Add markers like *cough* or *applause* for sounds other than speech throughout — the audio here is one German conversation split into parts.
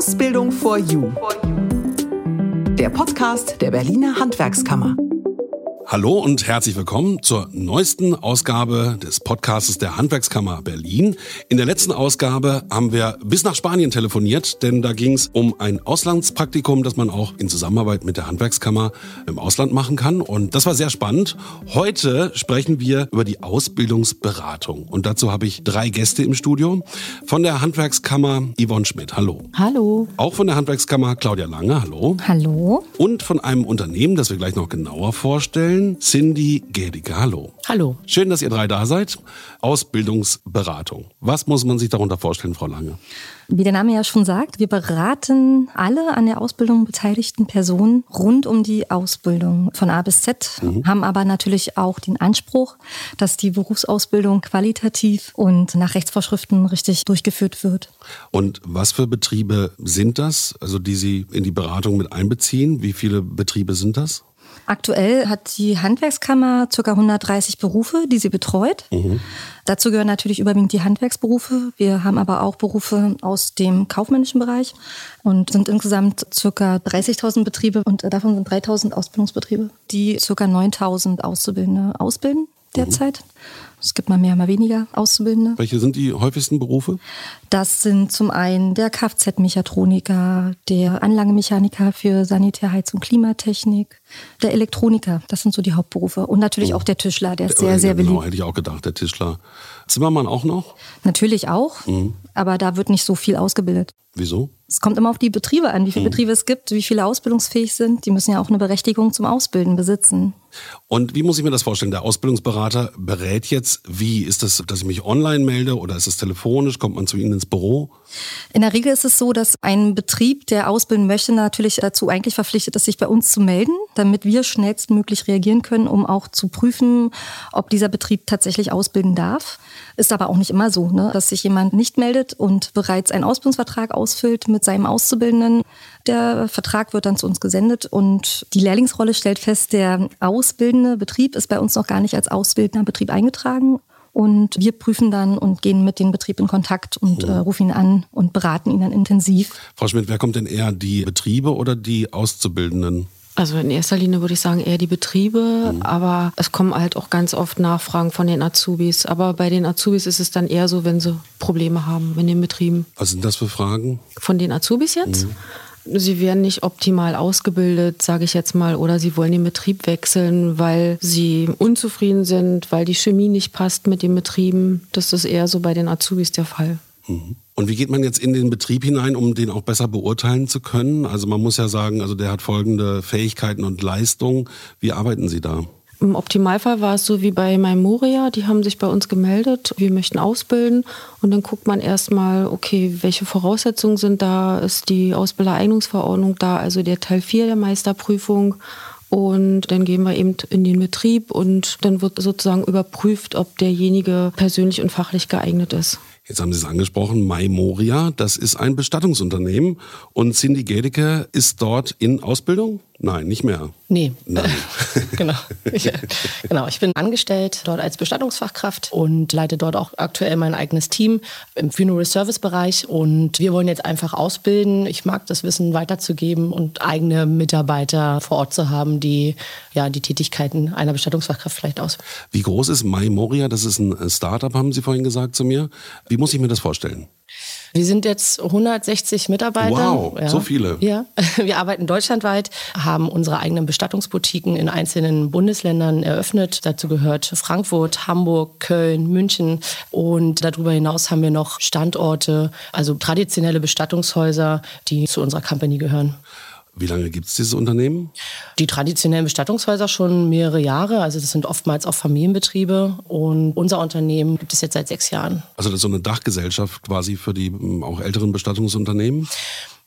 Ausbildung for You. Der Podcast der Berliner Handwerkskammer. Hallo und herzlich willkommen zur neuesten Ausgabe des Podcasts der Handwerkskammer Berlin. In der letzten Ausgabe haben wir bis nach Spanien telefoniert, denn da ging es um ein Auslandspraktikum, das man auch in Zusammenarbeit mit der Handwerkskammer im Ausland machen kann. Und das war sehr spannend. Heute sprechen wir über die Ausbildungsberatung. Und dazu habe ich drei Gäste im Studio. Von der Handwerkskammer Yvonne Schmidt. Hallo. Hallo. Auch von der Handwerkskammer Claudia Lange. Hallo. Hallo. Und von einem Unternehmen, das wir gleich noch genauer vorstellen vorstellen, Cindy Gedicke. Hallo. Hallo. Schön, dass ihr drei da seid. Ausbildungsberatung. Was muss man sich darunter vorstellen, Frau Lange? Wie der Name ja schon sagt, wir beraten alle an der Ausbildung beteiligten Personen rund um die Ausbildung von A bis Z, mhm. haben aber natürlich auch den Anspruch, dass die Berufsausbildung qualitativ und nach Rechtsvorschriften richtig durchgeführt wird. Und was für Betriebe sind das, also die Sie in die Beratung mit einbeziehen? Wie viele Betriebe sind das? Aktuell hat die Handwerkskammer ca. 130 Berufe, die sie betreut. Mhm. Dazu gehören natürlich überwiegend die Handwerksberufe. Wir haben aber auch Berufe aus dem kaufmännischen Bereich und sind insgesamt ca. 30.000 Betriebe und davon sind 3.000 Ausbildungsbetriebe, die ca. 9.000 Auszubildende ausbilden derzeit. Mhm. Es gibt mal mehr, mal weniger Auszubildende. Welche sind die häufigsten Berufe? Das sind zum einen der Kfz-Mechatroniker, der Anlagenmechaniker für Sanitär, Heiz- und Klimatechnik, der Elektroniker. Das sind so die Hauptberufe. Und natürlich oh. auch der Tischler, der ist sehr, sehr beliebt. Genau, hätte ich auch gedacht, der Tischler. Zimmermann auch noch? Natürlich auch, mhm. aber da wird nicht so viel ausgebildet. Wieso? Es kommt immer auf die Betriebe an, wie viele mhm. Betriebe es gibt, wie viele ausbildungsfähig sind. Die müssen ja auch eine Berechtigung zum Ausbilden besitzen. Und wie muss ich mir das vorstellen? Der Ausbildungsberater berät jetzt, wie ist das, dass ich mich online melde oder ist es telefonisch? Kommt man zu Ihnen ins Büro? In der Regel ist es so, dass ein Betrieb, der ausbilden möchte, natürlich dazu eigentlich verpflichtet ist, sich bei uns zu melden, damit wir schnellstmöglich reagieren können, um auch zu prüfen, ob dieser Betrieb tatsächlich ausbilden darf. Ist aber auch nicht immer so, ne? dass sich jemand nicht meldet und bereits einen Ausbildungsvertrag ausfüllt mit seinem Auszubildenden. Der Vertrag wird dann zu uns gesendet und die Lehrlingsrolle stellt fest, der ausbildende Betrieb ist bei uns noch gar nicht als ausbildender Betrieb eingetragen. Und wir prüfen dann und gehen mit dem Betrieb in Kontakt und äh, rufen ihn an und beraten ihn dann intensiv. Frau Schmidt, wer kommt denn eher, die Betriebe oder die Auszubildenden? Also in erster Linie würde ich sagen eher die Betriebe, mhm. aber es kommen halt auch ganz oft Nachfragen von den Azubis. Aber bei den Azubis ist es dann eher so, wenn sie Probleme haben in den Betrieben. Was sind das für Fragen? Von den Azubis jetzt? Mhm. Sie werden nicht optimal ausgebildet, sage ich jetzt mal, oder sie wollen den Betrieb wechseln, weil sie unzufrieden sind, weil die Chemie nicht passt mit den Betrieben. Das ist eher so bei den Azubis der Fall. Und wie geht man jetzt in den Betrieb hinein, um den auch besser beurteilen zu können? Also man muss ja sagen, also der hat folgende Fähigkeiten und Leistungen. Wie arbeiten Sie da? Im Optimalfall war es so wie bei Moria, die haben sich bei uns gemeldet, wir möchten ausbilden und dann guckt man erstmal, okay, welche Voraussetzungen sind da, ist die Ausbildereignungsverordnung da, also der Teil 4 der Meisterprüfung und dann gehen wir eben in den Betrieb und dann wird sozusagen überprüft, ob derjenige persönlich und fachlich geeignet ist. Jetzt haben Sie es angesprochen, Mai Moria, das ist ein Bestattungsunternehmen und Cindy Gedecke ist dort in Ausbildung? Nein, nicht mehr. Nee. Nein. *laughs* genau. Ich, genau. Ich bin angestellt dort als Bestattungsfachkraft und leite dort auch aktuell mein eigenes Team im Funeral Service Bereich. Und wir wollen jetzt einfach ausbilden. Ich mag das Wissen weiterzugeben und eigene Mitarbeiter vor Ort zu haben, die ja die Tätigkeiten einer Bestattungsfachkraft vielleicht aus. Wie groß ist Mai Moria? Das ist ein Startup, haben Sie vorhin gesagt zu mir. Wie muss ich mir das vorstellen? Wir sind jetzt 160 Mitarbeiter. Wow, ja. so viele. Ja, *laughs* wir arbeiten deutschlandweit, haben unsere eigenen Bestattungsboutiquen in einzelnen Bundesländern eröffnet. Dazu gehört Frankfurt, Hamburg, Köln, München und darüber hinaus haben wir noch Standorte, also traditionelle Bestattungshäuser, die zu unserer Company gehören. Wie lange gibt es dieses Unternehmen? Die traditionellen Bestattungshäuser schon mehrere Jahre. Also das sind oftmals auch Familienbetriebe. Und unser Unternehmen gibt es jetzt seit sechs Jahren. Also das ist so eine Dachgesellschaft quasi für die ähm, auch älteren Bestattungsunternehmen?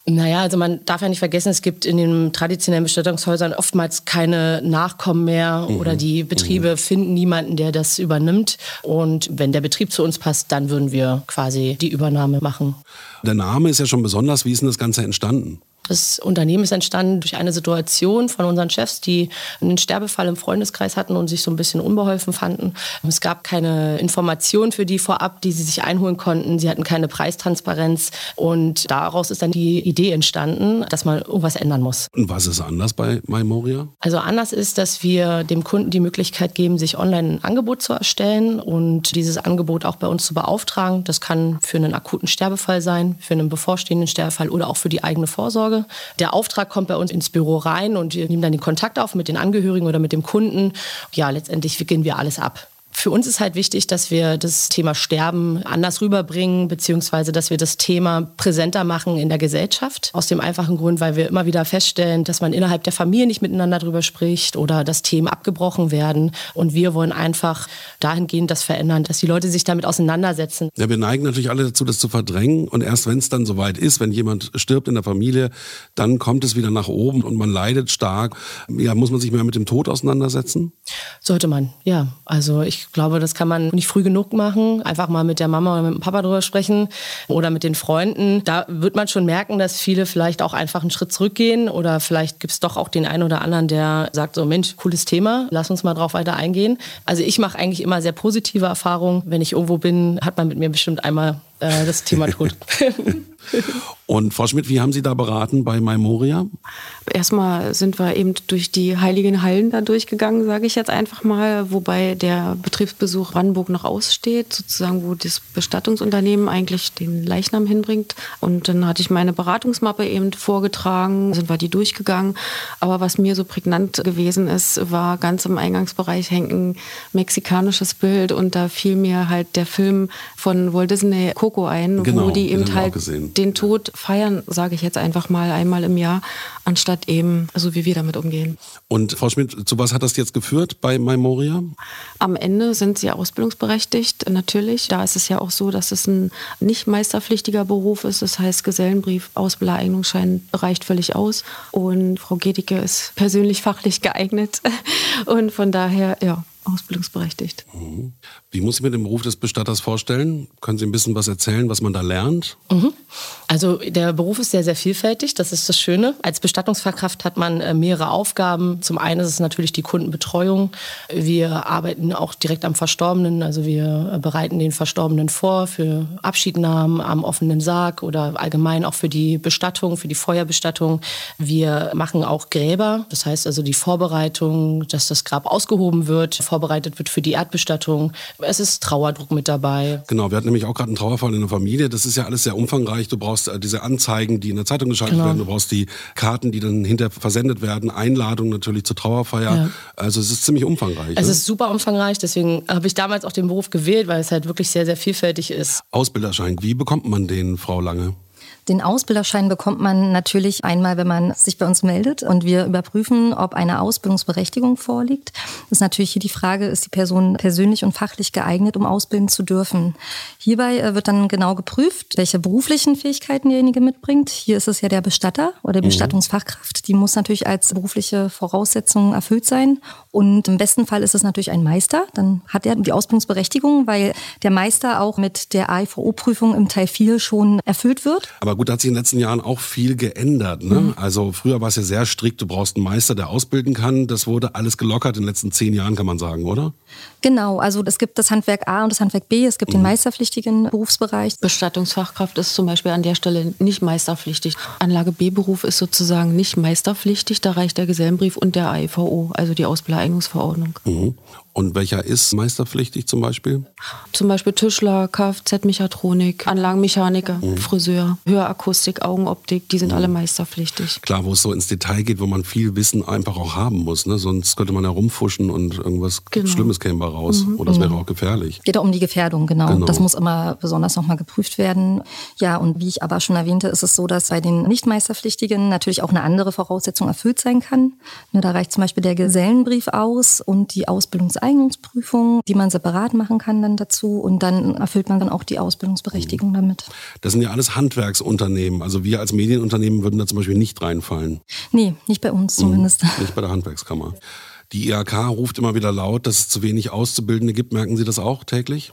Naja, also man darf ja nicht vergessen, es gibt in den traditionellen Bestattungshäusern oftmals keine Nachkommen mehr mhm. oder die Betriebe mhm. finden niemanden, der das übernimmt. Und wenn der Betrieb zu uns passt, dann würden wir quasi die Übernahme machen. Der Name ist ja schon besonders. Wie ist denn das Ganze entstanden? Das Unternehmen ist entstanden durch eine Situation von unseren Chefs, die einen Sterbefall im Freundeskreis hatten und sich so ein bisschen unbeholfen fanden. Es gab keine Informationen für die vorab, die sie sich einholen konnten. Sie hatten keine Preistransparenz und daraus ist dann die Idee entstanden, dass man irgendwas ändern muss. Und was ist anders bei Memoria? Also anders ist, dass wir dem Kunden die Möglichkeit geben, sich online ein Angebot zu erstellen und dieses Angebot auch bei uns zu beauftragen. Das kann für einen akuten Sterbefall sein, für einen bevorstehenden Sterbefall oder auch für die eigene Vorsorge. Vorsorge. Der Auftrag kommt bei uns ins Büro rein und wir nehmen dann den Kontakt auf mit den Angehörigen oder mit dem Kunden. Ja, letztendlich wickeln wir alles ab. Für uns ist halt wichtig, dass wir das Thema Sterben anders rüberbringen, beziehungsweise dass wir das Thema präsenter machen in der Gesellschaft. Aus dem einfachen Grund, weil wir immer wieder feststellen, dass man innerhalb der Familie nicht miteinander drüber spricht oder dass Themen abgebrochen werden. Und wir wollen einfach dahingehend das verändern, dass die Leute sich damit auseinandersetzen. Ja, wir neigen natürlich alle dazu, das zu verdrängen. Und erst wenn es dann soweit ist, wenn jemand stirbt in der Familie, dann kommt es wieder nach oben und man leidet stark. Ja, muss man sich mehr mit dem Tod auseinandersetzen? Sollte man, ja. Also ich glaube, das kann man nicht früh genug machen. Einfach mal mit der Mama oder mit dem Papa drüber sprechen oder mit den Freunden. Da wird man schon merken, dass viele vielleicht auch einfach einen Schritt zurückgehen oder vielleicht gibt es doch auch den einen oder anderen, der sagt so, Mensch, cooles Thema, lass uns mal drauf weiter eingehen. Also ich mache eigentlich immer sehr positive Erfahrungen. Wenn ich irgendwo bin, hat man mit mir bestimmt einmal äh, das Thema Tod. *laughs* Und Frau Schmidt, wie haben Sie da beraten bei Memoria? Erstmal sind wir eben durch die heiligen Hallen da durchgegangen, sage ich jetzt einfach mal, wobei der Betriebsbesuch Brandenburg noch aussteht, sozusagen, wo das Bestattungsunternehmen eigentlich den Leichnam hinbringt. Und dann hatte ich meine Beratungsmappe eben vorgetragen, sind wir die durchgegangen. Aber was mir so prägnant gewesen ist, war ganz im Eingangsbereich hängt ein mexikanisches Bild und da fiel mir halt der Film von Walt Disney Coco ein, genau, wo die eben halt den Tod feiern, sage ich jetzt einfach mal einmal im Jahr, anstatt eben so wie wir damit umgehen. Und Frau Schmidt, zu was hat das jetzt geführt bei Memoria? Am Ende sind sie ausbildungsberechtigt, natürlich. Da ist es ja auch so, dass es ein nicht meisterpflichtiger Beruf ist. Das heißt, Gesellenbrief, Ausbildereignungsschein reicht völlig aus. Und Frau Gedicke ist persönlich fachlich *laughs* geeignet. Und von daher, ja, ausbildungsberechtigt. Mhm. Wie muss ich mir den Beruf des Bestatters vorstellen? Können Sie ein bisschen was erzählen, was man da lernt? Mhm. Also der Beruf ist sehr, sehr vielfältig. Das ist das Schöne. Als Bestattungsfachkraft hat man äh, mehrere Aufgaben. Zum einen ist es natürlich die Kundenbetreuung. Wir arbeiten auch direkt am Verstorbenen. Also wir bereiten den Verstorbenen vor für Abschiednahmen am offenen Sarg oder allgemein auch für die Bestattung, für die Feuerbestattung. Wir machen auch Gräber. Das heißt also die Vorbereitung, dass das Grab ausgehoben wird, vorbereitet wird für die Erdbestattung. Es ist Trauerdruck mit dabei. Genau, wir hatten nämlich auch gerade einen Trauerfall in der Familie. Das ist ja alles sehr umfangreich. Du brauchst äh, diese Anzeigen, die in der Zeitung geschaltet genau. werden. Du brauchst die Karten, die dann hinterher versendet werden. Einladungen natürlich zur Trauerfeier. Ja. Also es ist ziemlich umfangreich. Es ne? ist super umfangreich. Deswegen habe ich damals auch den Beruf gewählt, weil es halt wirklich sehr, sehr vielfältig ist. Ausbilderschein, wie bekommt man den, Frau Lange? Den Ausbilderschein bekommt man natürlich einmal, wenn man sich bei uns meldet und wir überprüfen, ob eine Ausbildungsberechtigung vorliegt. Das ist natürlich hier die Frage, ist die Person persönlich und fachlich geeignet, um ausbilden zu dürfen. Hierbei äh, wird dann genau geprüft, welche beruflichen Fähigkeiten derjenige mitbringt. Hier ist es ja der Bestatter oder die mhm. Bestattungsfachkraft. Die muss natürlich als berufliche Voraussetzung erfüllt sein. Und im besten Fall ist es natürlich ein Meister. Dann hat er die Ausbildungsberechtigung, weil der Meister auch mit der AIVO-Prüfung im Teil 4 schon erfüllt wird. Aber aber gut, da hat sich in den letzten Jahren auch viel geändert. Ne? Mhm. Also früher war es ja sehr strikt, du brauchst einen Meister, der ausbilden kann. Das wurde alles gelockert in den letzten zehn Jahren, kann man sagen, oder? Genau, also es gibt das Handwerk A und das Handwerk B, es gibt mhm. den meisterpflichtigen Berufsbereich. Bestattungsfachkraft ist zum Beispiel an der Stelle nicht meisterpflichtig. Anlage B-Beruf ist sozusagen nicht meisterpflichtig, da reicht der Gesellenbrief und der AIVO, also die Ausbildereignungsverordnung. Mhm. Und welcher ist meisterpflichtig zum Beispiel? Zum Beispiel Tischler, Kfz-Mechatronik, Anlagenmechaniker, mhm. Friseur, Hörakustik, Augenoptik, die sind mhm. alle meisterpflichtig. Klar, wo es so ins Detail geht, wo man viel Wissen einfach auch haben muss. Ne? Sonst könnte man ja rumfuschen und irgendwas genau. Schlimmes käme raus. Mhm. Oder das wäre mhm. auch gefährlich. Geht auch um die Gefährdung, genau. genau. Das muss immer besonders nochmal geprüft werden. Ja, und wie ich aber schon erwähnte, ist es so, dass bei den Nicht-Meisterpflichtigen natürlich auch eine andere Voraussetzung erfüllt sein kann. Ne, da reicht zum Beispiel der Gesellenbrief aus und die Ausbildungs Eignungsprüfung, die man separat machen kann dann dazu und dann erfüllt man dann auch die Ausbildungsberechtigung mhm. damit. Das sind ja alles Handwerksunternehmen. Also wir als Medienunternehmen würden da zum Beispiel nicht reinfallen. Nee, nicht bei uns zumindest. Mhm. Nicht bei der Handwerkskammer. Die IHK ruft immer wieder laut, dass es zu wenig Auszubildende gibt. Merken Sie das auch täglich?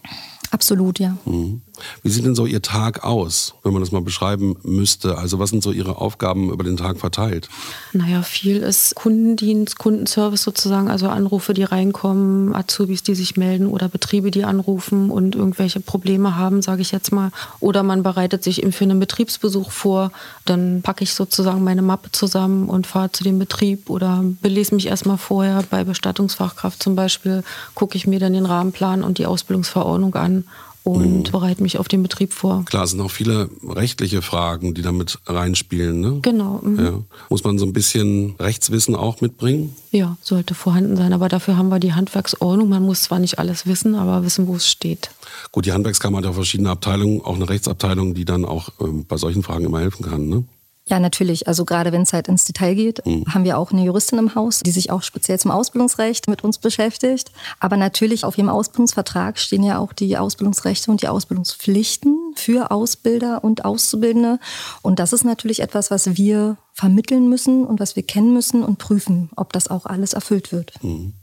Absolut, ja. Mhm. Wie sieht denn so Ihr Tag aus, wenn man das mal beschreiben müsste? Also was sind so Ihre Aufgaben über den Tag verteilt? Naja, viel ist Kundendienst, Kundenservice sozusagen, also Anrufe, die reinkommen, Azubis, die sich melden oder Betriebe, die anrufen und irgendwelche Probleme haben, sage ich jetzt mal. Oder man bereitet sich eben für einen Betriebsbesuch vor. Dann packe ich sozusagen meine Mappe zusammen und fahre zu dem Betrieb oder belese mich erstmal vorher bei Bestattungsfachkraft zum Beispiel, gucke ich mir dann den Rahmenplan und die Ausbildungsverordnung an und mhm. bereite mich auf den Betrieb vor. Klar, es sind auch viele rechtliche Fragen, die damit reinspielen. Ne? Genau. Mhm. Ja. Muss man so ein bisschen Rechtswissen auch mitbringen? Ja, sollte vorhanden sein. Aber dafür haben wir die Handwerksordnung. Man muss zwar nicht alles wissen, aber wissen, wo es steht. Gut, die Handwerkskammer hat ja verschiedene Abteilungen, auch eine Rechtsabteilung, die dann auch ähm, bei solchen Fragen immer helfen kann. Ne? Ja, natürlich. Also gerade wenn es halt ins Detail geht, mhm. haben wir auch eine Juristin im Haus, die sich auch speziell zum Ausbildungsrecht mit uns beschäftigt. Aber natürlich auf jedem Ausbildungsvertrag stehen ja auch die Ausbildungsrechte und die Ausbildungspflichten für Ausbilder und Auszubildende. Und das ist natürlich etwas, was wir vermitteln müssen und was wir kennen müssen und prüfen, ob das auch alles erfüllt wird. Mhm.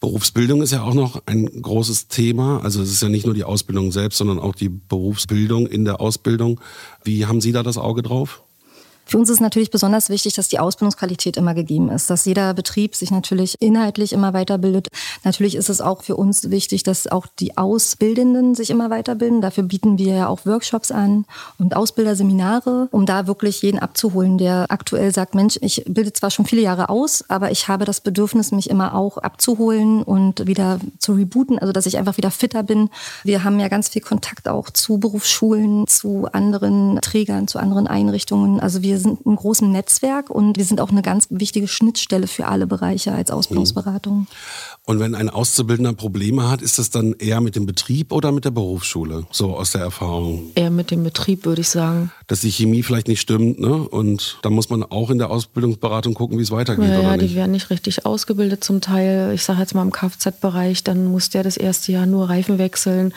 Berufsbildung ist ja auch noch ein großes Thema. Also es ist ja nicht nur die Ausbildung selbst, sondern auch die Berufsbildung in der Ausbildung. Wie haben Sie da das Auge drauf? Für uns ist natürlich besonders wichtig, dass die Ausbildungsqualität immer gegeben ist, dass jeder Betrieb sich natürlich inhaltlich immer weiterbildet. Natürlich ist es auch für uns wichtig, dass auch die Ausbildenden sich immer weiterbilden. Dafür bieten wir ja auch Workshops an und Ausbilderseminare, um da wirklich jeden abzuholen, der aktuell sagt, Mensch, ich bilde zwar schon viele Jahre aus, aber ich habe das Bedürfnis, mich immer auch abzuholen und wieder zu rebooten, also dass ich einfach wieder fitter bin. Wir haben ja ganz viel Kontakt auch zu Berufsschulen, zu anderen Trägern, zu anderen Einrichtungen. Also wir wir sind ein großes Netzwerk und wir sind auch eine ganz wichtige Schnittstelle für alle Bereiche als Ausbildungsberatung. Und wenn ein Auszubildender Probleme hat, ist das dann eher mit dem Betrieb oder mit der Berufsschule? So aus der Erfahrung. Eher mit dem Betrieb, würde ich sagen. Dass die Chemie vielleicht nicht stimmt, ne? Und da muss man auch in der Ausbildungsberatung gucken, wie es weitergeht. Ja, ja die werden nicht richtig ausgebildet zum Teil. Ich sage jetzt mal im Kfz-Bereich, dann muss der das erste Jahr nur Reifen wechseln.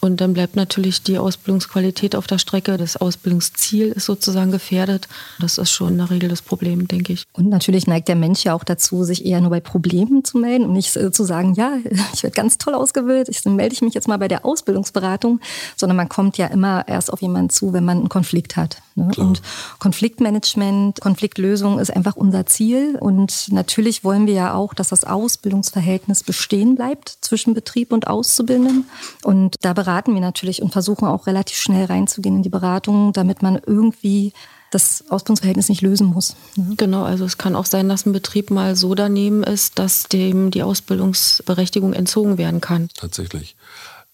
Und dann bleibt natürlich die Ausbildungsqualität auf der Strecke. Das Ausbildungsziel ist sozusagen gefährdet. Das ist schon in der Regel das Problem, denke ich. Und natürlich neigt der Mensch ja auch dazu, sich eher nur bei Problemen zu melden und nicht zu sagen, ja, *laughs* ich werde ganz toll ausgebildet, ich melde ich mich jetzt mal bei der Ausbildungsberatung, sondern man kommt ja immer erst auf jemanden zu, wenn man einen Konflikt hat. Ne? Und Konfliktmanagement, Konfliktlösung ist einfach unser Ziel. Und natürlich wollen wir ja auch, dass das Ausbildungsverhältnis bestehen bleibt zwischen Betrieb und Auszubildenden. Und da beraten wir natürlich und versuchen auch relativ schnell reinzugehen in die Beratung, damit man irgendwie das Ausbildungsverhältnis nicht lösen muss. Ne? Genau, also es kann auch sein, dass ein Betrieb mal so daneben ist, dass dem die Ausbildungsberechtigung entzogen werden kann. Tatsächlich.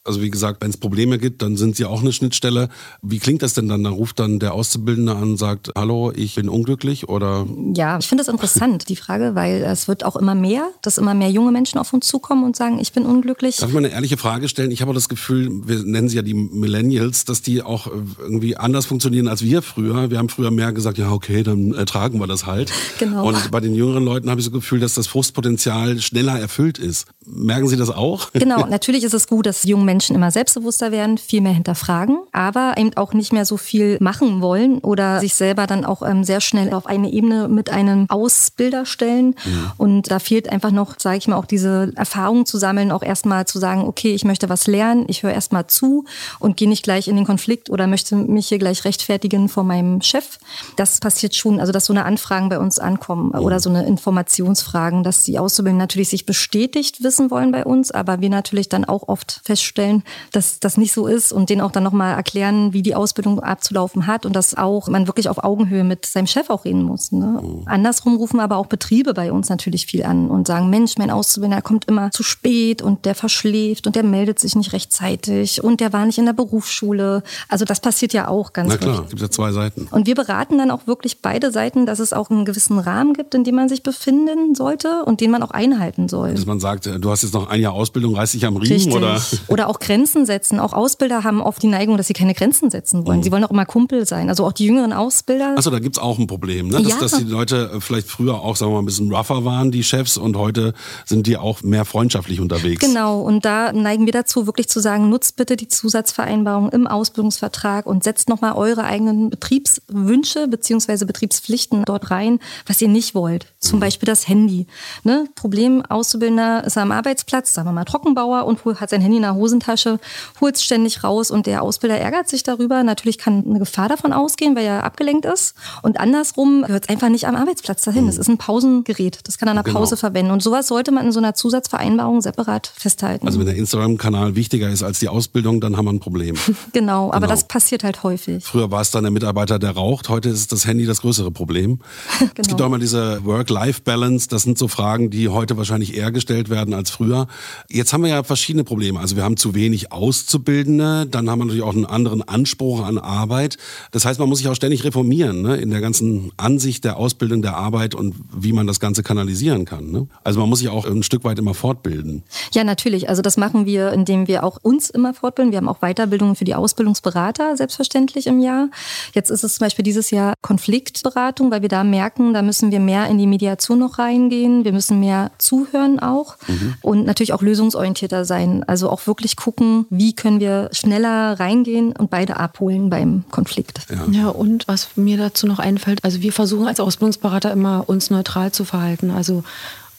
Also wie gesagt, wenn es Probleme gibt, dann sind sie auch eine Schnittstelle. Wie klingt das denn dann? Da ruft dann der Auszubildende an und sagt, hallo, ich bin unglücklich oder? Ja, ich finde es interessant, die Frage, weil es wird auch immer mehr, dass immer mehr junge Menschen auf uns zukommen und sagen, ich bin unglücklich. Darf ich mal eine ehrliche Frage stellen? Ich habe das Gefühl, wir nennen sie ja die Millennials, dass die auch irgendwie anders funktionieren als wir früher. Wir haben früher mehr gesagt, ja okay, dann ertragen wir das halt. *laughs* Genau. Und bei den jüngeren Leuten habe ich das Gefühl, dass das Frustpotenzial schneller erfüllt ist. Merken Sie das auch? Genau, *laughs* natürlich ist es gut, dass junge Menschen Menschen immer selbstbewusster werden, viel mehr hinterfragen, aber eben auch nicht mehr so viel machen wollen oder sich selber dann auch ähm, sehr schnell auf eine Ebene mit einem Ausbilder stellen. Mhm. Und da fehlt einfach noch, sage ich mal, auch diese Erfahrung zu sammeln, auch erstmal zu sagen, okay, ich möchte was lernen, ich höre erstmal zu und gehe nicht gleich in den Konflikt oder möchte mich hier gleich rechtfertigen vor meinem Chef. Das passiert schon, also dass so eine Anfragen bei uns ankommen mhm. oder so eine Informationsfragen, dass die Auszubildenden natürlich sich bestätigt wissen wollen bei uns, aber wir natürlich dann auch oft feststellen, feststellen, dass das nicht so ist und denen auch dann nochmal erklären, wie die Ausbildung abzulaufen hat und dass auch man wirklich auf Augenhöhe mit seinem Chef auch reden muss. Ne? Mhm. Andersrum rufen aber auch Betriebe bei uns natürlich viel an und sagen, Mensch, mein Auszubildender kommt immer zu spät und der verschläft und der meldet sich nicht rechtzeitig und der war nicht in der Berufsschule. Also das passiert ja auch ganz Na klar, es gibt ja zwei Seiten. Und wir beraten dann auch wirklich beide Seiten, dass es auch einen gewissen Rahmen gibt, in dem man sich befinden sollte und den man auch einhalten soll. Dass man sagt, du hast jetzt noch ein Jahr Ausbildung, reiß dich am Riemen Richtig. oder? Oder auch auch Grenzen setzen. Auch Ausbilder haben oft die Neigung, dass sie keine Grenzen setzen wollen. Mhm. Sie wollen auch immer Kumpel sein. Also auch die jüngeren Ausbilder. Achso, da gibt es auch ein Problem, ne? dass, ja. dass die Leute äh, vielleicht früher auch, sagen wir mal, ein bisschen rougher waren, die Chefs, und heute sind die auch mehr freundschaftlich unterwegs. Genau, und da neigen wir dazu, wirklich zu sagen, nutzt bitte die Zusatzvereinbarung im Ausbildungsvertrag und setzt nochmal eure eigenen Betriebswünsche bzw. Betriebspflichten dort rein, was ihr nicht wollt. Zum mhm. Beispiel das Handy. Ne? Problem, Auszubildender ist am Arbeitsplatz, sagen wir mal Trockenbauer und hat sein Handy in der Hosentasche Hosentasche, holt es ständig raus und der Ausbilder ärgert sich darüber. Natürlich kann eine Gefahr davon ausgehen, weil er abgelenkt ist. Und andersrum gehört es einfach nicht am Arbeitsplatz dahin. Es ist ein Pausengerät. Das kann er der Genau. Pause verwenden. Und sowas sollte man in so einer Zusatzvereinbarung separat festhalten. Also wenn der Instagram-Kanal wichtiger ist als die Ausbildung, dann haben wir ein Problem. *laughs* genau, aber Genau. das passiert halt häufig. Früher war es dann der Mitarbeiter, der raucht. Heute ist das Handy das größere Problem. *laughs* Es gibt auch immer diese Work-Life-Balance. Das sind so Fragen, die heute wahrscheinlich eher gestellt werden als früher. Jetzt haben wir ja verschiedene Probleme. Also wir haben zu wenig Auszubildende. Dann haben wir natürlich auch einen anderen Anspruch an Arbeit. Das heißt, man muss sich auch ständig reformieren ne? in der ganzen Ansicht der Ausbildung der Arbeit und wie man das Ganze kanalisieren kann. Ne? Also man muss sich auch ein Stück weit immer fortbilden. Ja, natürlich. Also das machen wir, indem wir auch uns immer fortbilden. Wir haben auch Weiterbildungen für die Ausbildungsberater, selbstverständlich im Jahr. Jetzt ist es zum Beispiel dieses Jahr Konfliktberatung, weil wir da merken, da müssen wir mehr in die Mediation noch reingehen. Wir müssen mehr zuhören auch und natürlich auch lösungsorientierter sein. Also auch wirklich gucken, wie können wir schneller reingehen und beide abholen beim Konflikt. Ja, und was mir dazu noch einfällt, also wir versuchen als Ausbildungsberater immer uns neutral zu verhalten. Also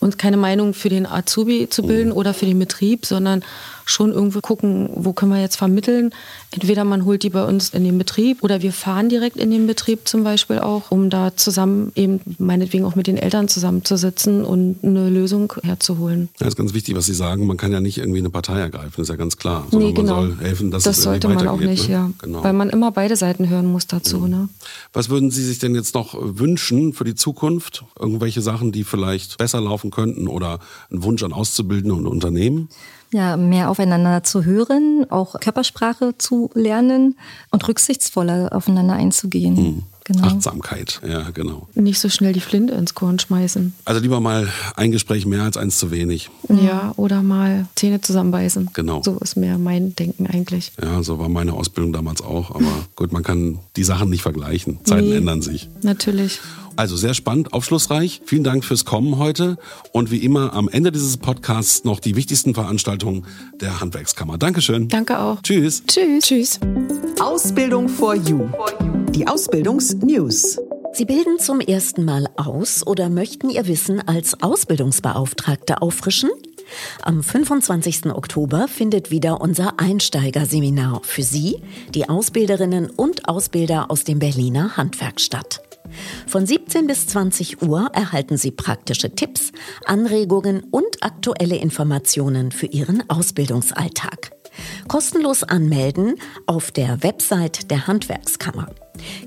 uns keine Meinung für den Azubi zu bilden oder für den Betrieb, sondern schon irgendwo gucken, wo können wir jetzt vermitteln. Entweder man holt die bei uns in den Betrieb oder wir fahren direkt in den Betrieb zum Beispiel auch, um da zusammen eben meinetwegen auch mit den Eltern zusammenzusitzen und eine Lösung herzuholen. Das ist ganz wichtig, was Sie sagen. Man kann ja nicht irgendwie eine Partei ergreifen, ist ja ganz klar. Sondern Nee, genau. man soll helfen, dass das es sollte man auch nicht, ne? ja. Genau. Weil man immer beide Seiten hören muss dazu. Ne? Was würden Sie sich denn jetzt noch wünschen für die Zukunft? Irgendwelche Sachen, die vielleicht besser laufen könnten oder ein Wunsch an Auszubildende und Unternehmen? Ja, mehr aufeinander zu hören, auch Körpersprache zu lernen und rücksichtsvoller aufeinander einzugehen. Genau. Achtsamkeit, ja, genau. Nicht so schnell die Flinte ins Korn schmeißen. Also lieber mal ein Gespräch mehr als eins zu wenig. Ja, oder mal Zähne zusammenbeißen. Genau. So ist mehr mein Denken eigentlich. Ja, so war meine Ausbildung damals auch. Aber gut, man kann die Sachen nicht vergleichen. Zeiten Nee. ändern sich. Natürlich. Also sehr spannend, aufschlussreich. Vielen Dank fürs Kommen heute. Und wie immer am Ende dieses Podcasts noch die wichtigsten Veranstaltungen der Handwerkskammer. Dankeschön. Danke auch. Tschüss. Tschüss. Tschüss. Ausbildung for You. Die Ausbildungsnews. Sie bilden zum ersten Mal aus oder möchten Ihr Wissen als Ausbildungsbeauftragte auffrischen? Am 25. Oktober findet wieder unser Einsteigerseminar für Sie, die Ausbilderinnen und Ausbilder aus dem Berliner Handwerk statt. Von 17 bis 20 Uhr erhalten Sie praktische Tipps, Anregungen und aktuelle Informationen für Ihren Ausbildungsalltag. Kostenlos anmelden auf der Website der Handwerkskammer.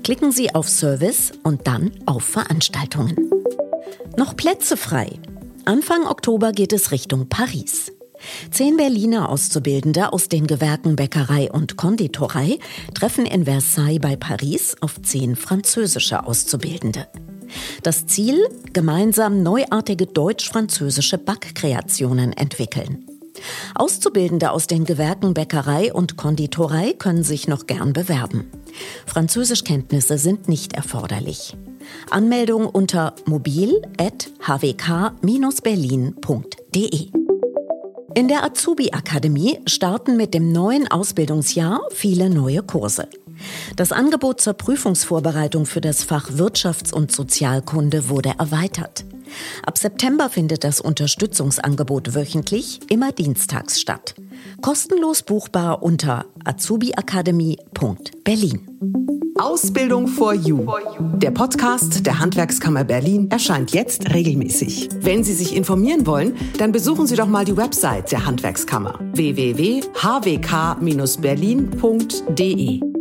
Klicken Sie auf Service und dann auf Veranstaltungen. Noch Plätze frei. Anfang Oktober geht es Richtung Paris. Zehn Berliner Auszubildende aus den Gewerken Bäckerei und Konditorei treffen in Versailles bei Paris auf zehn französische Auszubildende. Das Ziel? Gemeinsam neuartige deutsch-französische Backkreationen entwickeln. Auszubildende aus den Gewerken Bäckerei und Konditorei können sich noch gern bewerben. Französischkenntnisse sind nicht erforderlich. Anmeldung unter mobil.hwk-berlin.de. In der Azubi-Akademie starten mit dem neuen Ausbildungsjahr viele neue Kurse. Das Angebot zur Prüfungsvorbereitung für das Fach Wirtschafts- und Sozialkunde wurde erweitert. Ab September findet das Unterstützungsangebot wöchentlich, immer dienstags statt. Kostenlos buchbar unter azubiakademie.berlin. Ausbildung for You. Der Podcast der Handwerkskammer Berlin erscheint jetzt regelmäßig. Wenn Sie sich informieren wollen, dann besuchen Sie doch mal die Website der Handwerkskammer www.hwk-berlin.de.